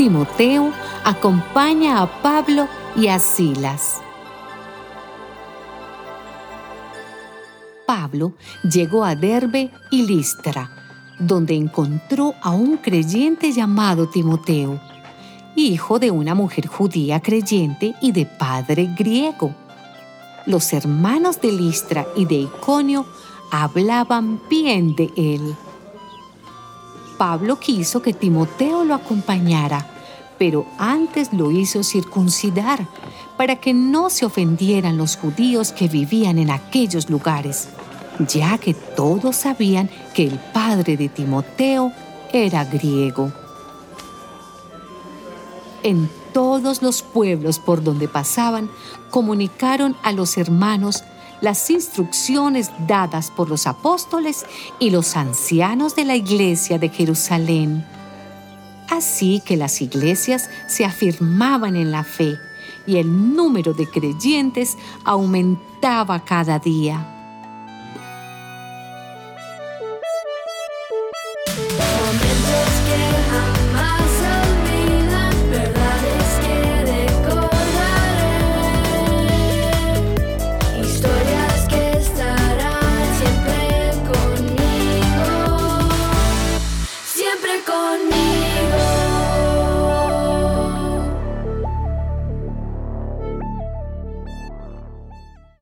Timoteo acompaña a Pablo y a Silas. Pablo llegó a Derbe y Listra, donde encontró a un creyente llamado Timoteo, hijo de una mujer judía creyente y de padre griego. Los hermanos de Listra y de Iconio hablaban bien de él. Pablo quiso que Timoteo lo acompañara, pero antes lo hizo circuncidar para que no se ofendieran los judíos que vivían en aquellos lugares, ya que todos sabían que el padre de Timoteo era griego. En todos los pueblos por donde pasaban, comunicaron a los hermanos las instrucciones dadas por los apóstoles y los ancianos de la iglesia de Jerusalén. Así que las iglesias se afirmaban en la fe y el número de creyentes aumentaba cada día. siempre conmigo.